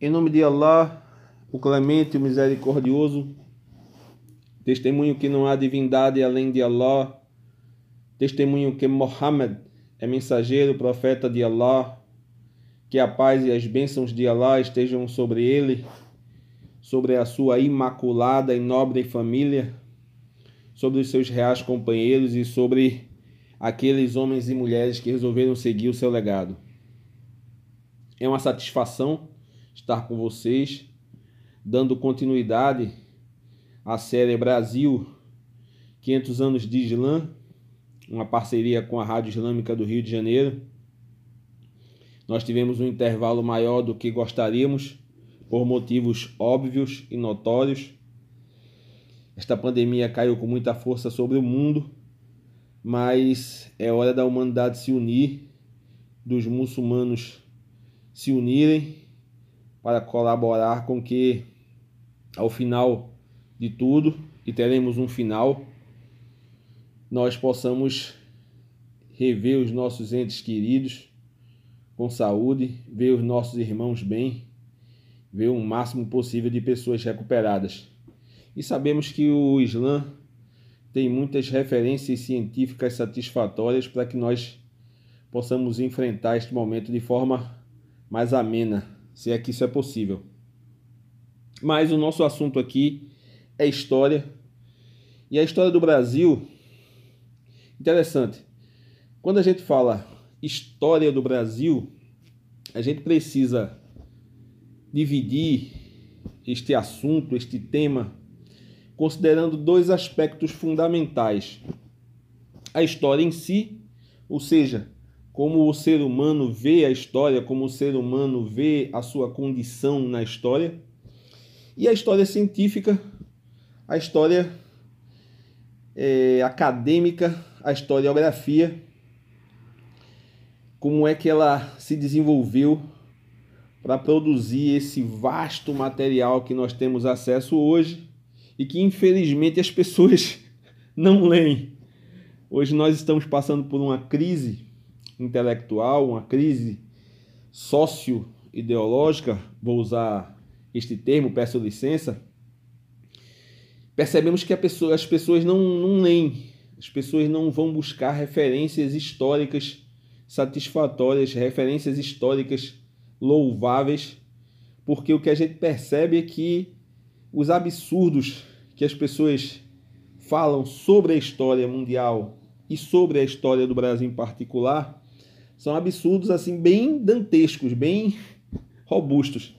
Em nome de Allah, o clemente, o misericordioso, testemunho que não há divindade além de Allah, testemunho que Muhammad é mensageiro, profeta de Allah, que a paz e as bênçãos de Allah estejam sobre ele, sobre a sua imaculada e nobre família, sobre os seus reais companheiros e sobre aqueles homens e mulheres que resolveram seguir o seu legado. É uma satisfação estar com vocês, dando continuidade à série Brasil 500 anos de Islã, uma parceria com a Rádio Islâmica do Rio de Janeiro. Nós tivemos um intervalo maior do que gostaríamos, por motivos óbvios e notórios. Esta pandemia caiu com muita força sobre o mundo, mas é hora da humanidade se unir, dos muçulmanos se unirem para colaborar com que, ao final de tudo, e teremos um final, nós possamos rever os nossos entes queridos com saúde, ver os nossos irmãos bem, ver o máximo possível de pessoas recuperadas. E sabemos que o Islã tem muitas referências científicas satisfatórias para que nós possamos enfrentar este momento de forma mais amena, se é que isso é possível. Mas o nosso assunto aqui é história. E a história do Brasil, interessante. Quando a gente fala história do Brasil, a gente precisa dividir este assunto, este tema, considerando dois aspectos fundamentais: a história em si, ou seja, como o ser humano vê a história, como o ser humano vê a sua condição na história, e a história científica, a história é, acadêmica, a historiografia, como é que ela se desenvolveu para produzir esse vasto material que nós temos acesso hoje e que infelizmente as pessoas não leem. Hoje nós estamos passando por uma crise intelectual, uma crise socio-ideológica, vou usar este termo, peço licença, percebemos que pessoa, as pessoas não, não leem, as pessoas não vão buscar referências históricas satisfatórias, referências históricas louváveis, porque o que a gente percebe é que os absurdos que as pessoas falam sobre a história mundial e sobre a história do Brasil em particular são absurdos assim bem dantescos, bem robustos.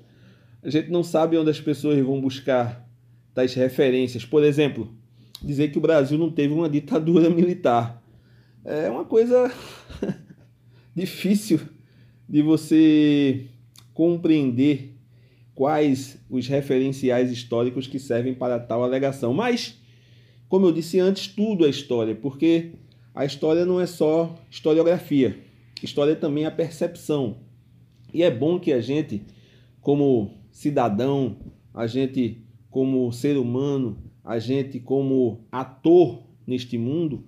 A gente não sabe onde as pessoas vão buscar tais referências. Por exemplo, dizer que o Brasil não teve uma ditadura militar. É uma coisa difícil de você compreender quais os referenciais históricos que servem para tal alegação. Mas, como eu disse antes, tudo é história, porque a história não é só historiografia. História também é a percepção. E é bom que a gente, como cidadão, a gente como ser humano, a gente como ator neste mundo,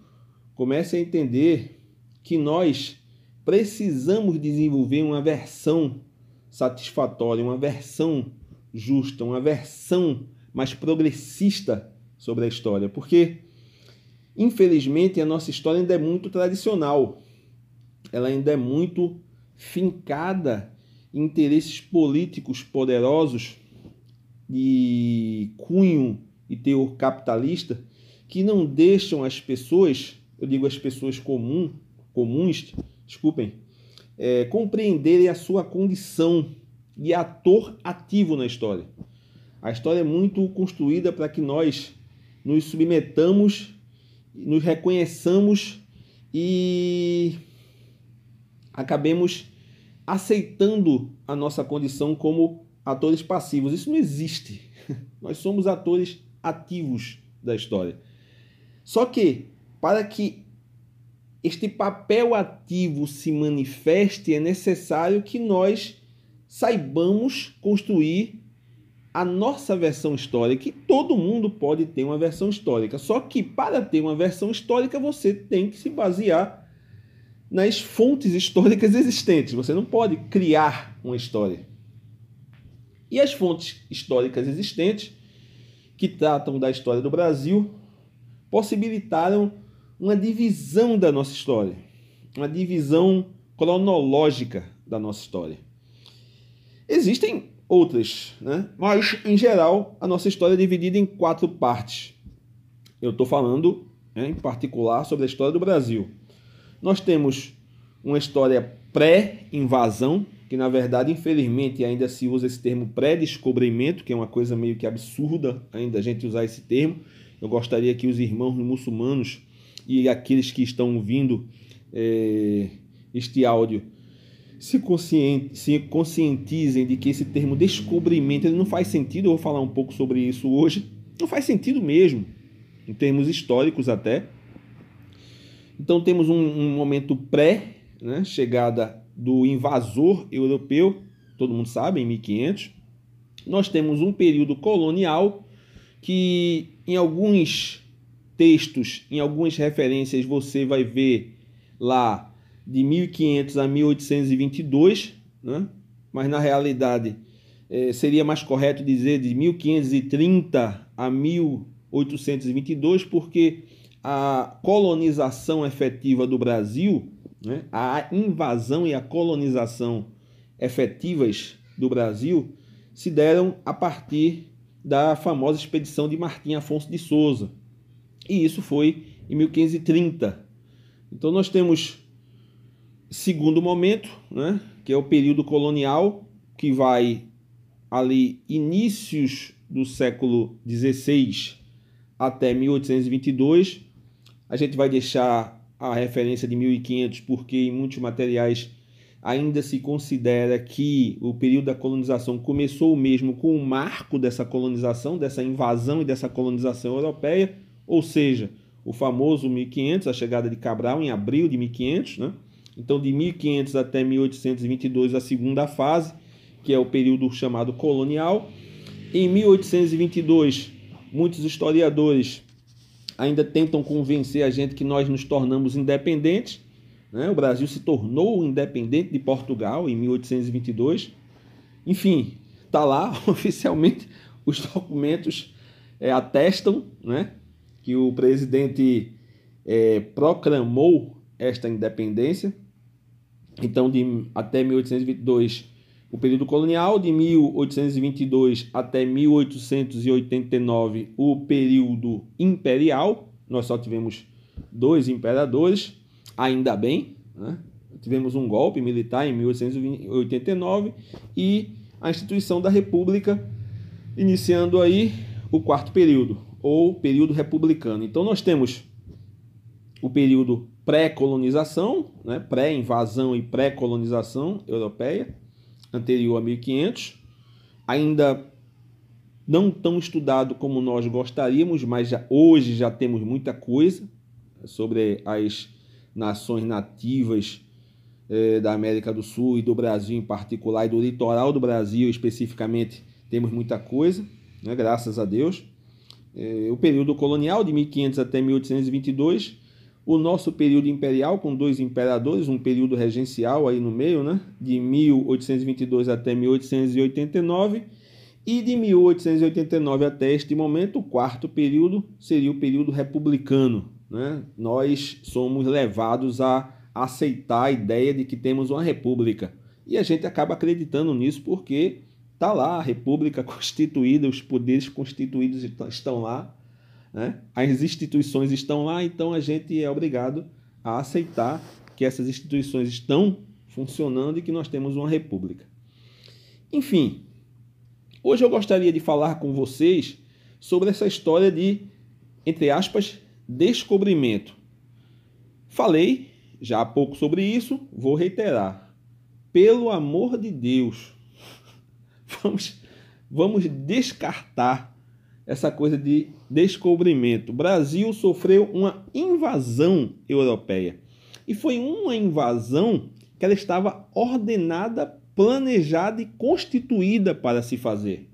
comece a entender que nós precisamos desenvolver uma versão satisfatória, uma versão justa, uma versão mais progressista sobre a história, porque infelizmente a nossa história ainda é muito tradicional ela ainda é muito fincada em interesses políticos poderosos de cunho e teor capitalista que não deixam as pessoas, eu digo as pessoas comum, comuns, desculpem, é, compreenderem a sua condição de ator ativo na história. A história é muito construída para que nós nos submetamos, nos reconheçamos e acabemos aceitando a nossa condição como atores passivos. Isso não existe. Nós somos atores ativos da história. Só que, para que este papel ativo se manifeste, é necessário que nós saibamos construir a nossa versão histórica. E todo mundo pode ter uma versão histórica. Só que, para ter uma versão histórica, você tem que se basear nas fontes históricas existentes. Você não pode criar uma história. E as fontes históricas existentes, que tratam da história do Brasil, possibilitaram uma divisão da nossa história, uma divisão cronológica da nossa história. Existem outras, né? mas em geral a nossa história é dividida em quatro partes. Eu estou falando né, em particular sobre a história do Brasil. Nós temos uma história pré-invasão, que na verdade, infelizmente, ainda se usa esse termo pré-descobrimento, que é uma coisa meio que absurda ainda a gente usar esse termo. Eu gostaria que os irmãos muçulmanos e aqueles que estão ouvindo é, este áudio se, se conscientizem de que esse termo descobrimento ele não faz sentido. Eu vou falar um pouco sobre isso hoje. Não faz sentido mesmo, em termos históricos até. Então temos um, um momento pré, né, chegada do invasor europeu, todo mundo sabe, em 1500. Nós temos um período colonial que em alguns textos, em algumas referências você vai ver lá de 1500 a 1822, né? mas na realidade é, seria mais correto dizer de 1530 a 1822, porque a colonização efetiva do Brasil, né? a invasão e a colonização efetivas do Brasil se deram a partir da famosa expedição de Martim Afonso de Souza. E isso foi em 1530. Então nós temos segundo momento, né, que é o período colonial, que vai ali inícios do século XVI até 1822. A gente vai deixar a referência de 1500 porque em muitos materiais ainda se considera que o período da colonização começou mesmo com o marco dessa colonização, dessa invasão e dessa colonização europeia, ou seja, o famoso 1500, a chegada de Cabral em abril de 1500, né? Então, de 1500 até 1822, a segunda fase, que é o período chamado colonial. Em 1822, muitos historiadores ainda tentam convencer a gente que nós nos tornamos independentes. Né? O Brasil se tornou independente de Portugal em 1822. Enfim, está lá oficialmente os documentos é, atestam né, que o presidente é, proclamou esta independência. Então, de até 1822, o período colonial, de 1822 até 1889, o período imperial. Nós só tivemos dois imperadores, ainda bem, né? Tivemos um golpe militar em 1889 e a instituição da República, iniciando aí o quarto período, ou período republicano. Então nós temos o período pré-colonização, né, pré-invasão e pré-colonização europeia, anterior a 1500, ainda não tão estudado como nós gostaríamos, mas já, hoje já temos muita coisa sobre as nações nativas eh, da América do Sul e do Brasil em particular, e do litoral do Brasil especificamente, temos muita coisa, né, graças a Deus. Eh, o período colonial, de 1500 até 1822, o nosso período imperial, com dois imperadores, um período regencial aí no meio, né? de 1822 até 1889, e de 1889 até este momento, o quarto período seria o período republicano. Né? Nós somos levados a aceitar a ideia de que temos uma república. E a gente acaba acreditando nisso porque está lá a república constituída, os poderes constituídos estão lá, né? As instituições estão lá, então a gente é obrigado a aceitar que essas instituições estão funcionando e que nós temos uma república. Enfim, hoje eu gostaria de falar com vocês sobre essa história de, entre aspas, descobrimento. Falei já há pouco sobre isso, vou reiterar. Pelo amor de Deus, vamos, vamos descartar essa coisa de descobrimento. O Brasil sofreu uma invasão europeia. E foi uma invasão que ela estava ordenada, planejada e constituída para se fazer.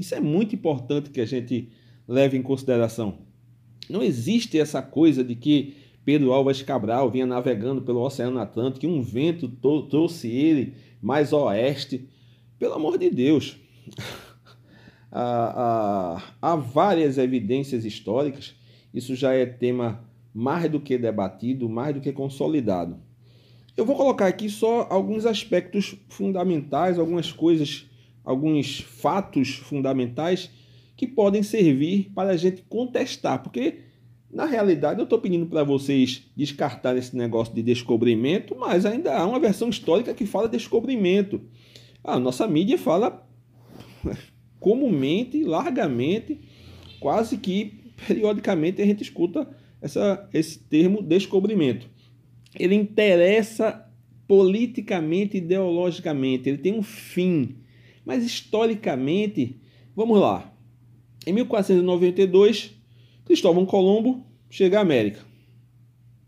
Isso é muito importante que a gente leve em consideração. Não existe essa coisa de que Pedro Álvares Cabral vinha navegando pelo Oceano Atlântico e um vento trouxe ele mais oeste. Pelo amor de Deus, há, há, há várias evidências históricas, isso já é tema mais do que debatido, mais do que consolidado. Eu vou colocar aqui só alguns aspectos fundamentais, algumas coisas, alguns fatos fundamentais que podem servir para a gente contestar, porque na realidade eu estou pedindo para vocês descartar esse negócio de descobrimento, mas ainda há uma versão histórica que fala descobrimento. A nossa mídia fala comumente, largamente, quase que periodicamente a gente escuta essa, esse termo descobrimento. Ele interessa politicamente, ideologicamente, ele tem um fim. Mas historicamente, vamos lá. Em 1492, Cristóvão Colombo chega à América.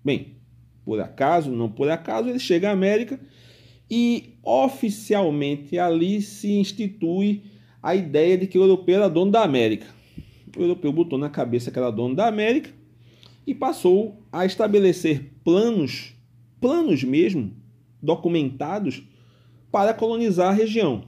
Bem, por acaso, não por acaso, ele chega à América e oficialmente ali se institui a ideia de que o europeu era dono da América. O europeu botou na cabeça que era dono da América e passou a estabelecer planos, planos mesmo, documentados, para colonizar a região.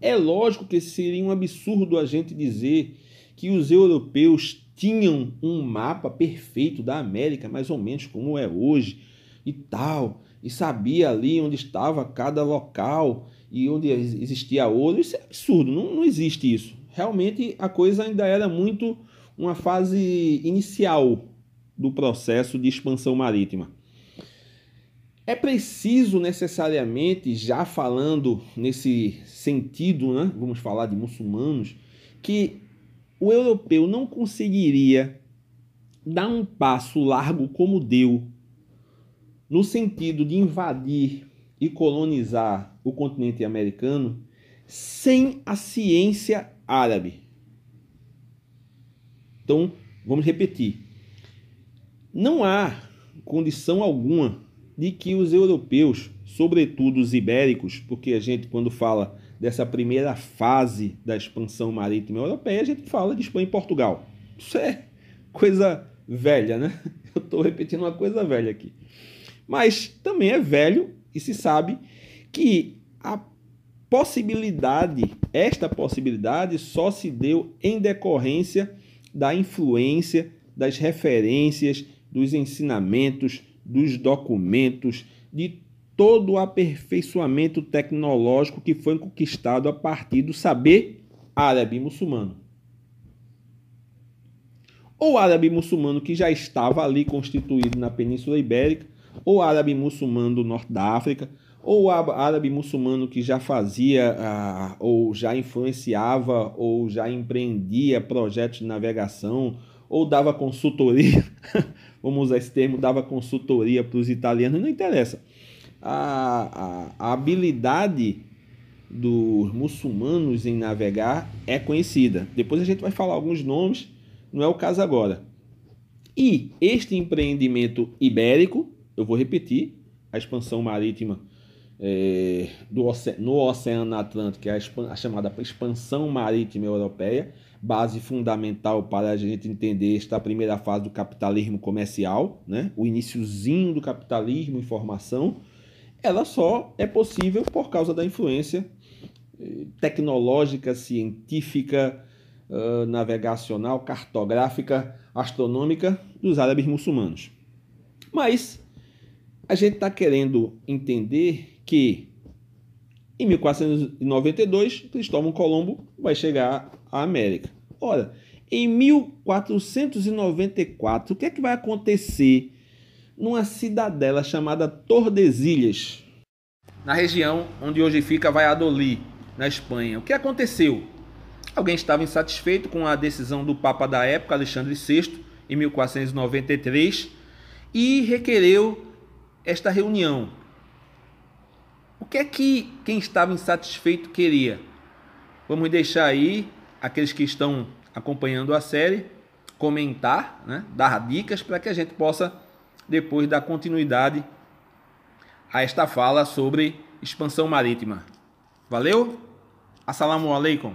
É lógico que seria um absurdo a gente dizer que os europeus tinham um mapa perfeito da América, mais ou menos como é hoje e tal, e sabia ali onde estava cada local e onde existia ouro. Isso é absurdo, não, não existe isso. Realmente a coisa ainda era muito uma fase inicial do processo de expansão marítima. É preciso necessariamente, já falando nesse sentido, né, vamos falar de muçulmanos, que o europeu não conseguiria dar um passo largo como deu, no sentido de invadir e colonizar o continente americano, sem a ciência árabe. Então, vamos repetir. Não há condição alguma de que os europeus, sobretudo os ibéricos, porque a gente, quando fala dessa primeira fase da expansão marítima europeia, a gente fala de Espanha e Portugal. Isso é coisa velha, né? Eu estou repetindo uma coisa velha aqui. Mas também é velho e se sabe que a possibilidade, esta possibilidade só se deu em decorrência da influência, das referências, dos ensinamentos, dos documentos, de todo o aperfeiçoamento tecnológico que foi conquistado a partir do saber árabe muçulmano. Ou árabe muçulmano que já estava ali constituído na Península Ibérica, ou árabe muçulmano do norte da África, ou árabe muçulmano que já fazia, ou já influenciava, ou já empreendia projetos de navegação, ou dava consultoria, vamos usar esse termo, dava consultoria para os italianos, não interessa. A, a, a habilidade dos muçulmanos em navegar é conhecida. Depois a gente vai falar alguns nomes, não é o caso agora. E este empreendimento ibérico, eu vou repetir, a expansão marítima é, do no Oceano Atlântico, é a, a chamada expansão marítima europeia, base fundamental para a gente entender esta primeira fase do capitalismo comercial, né? o iníciozinho do capitalismo, informação, ela só é possível por causa da influência eh, tecnológica, científica, uh, navegacional, cartográfica, astronômica dos árabes muçulmanos. Mas a gente está querendo entender que em 1492 Cristóvão Colombo vai chegar à América. Ora, em 1494, o que é que vai acontecer numa cidadela chamada Tordesilhas, na região onde hoje fica Valladolid, na Espanha? O que aconteceu? Alguém estava insatisfeito com a decisão do Papa da época, Alexandre VI, em 1493, e requereu esta reunião. O que é que quem estava insatisfeito queria? Vamos deixar aí aqueles que estão acompanhando a série comentar, né, dar dicas para que a gente possa depois dar continuidade a esta fala sobre expansão marítima. Valeu? Assalamu alaikum.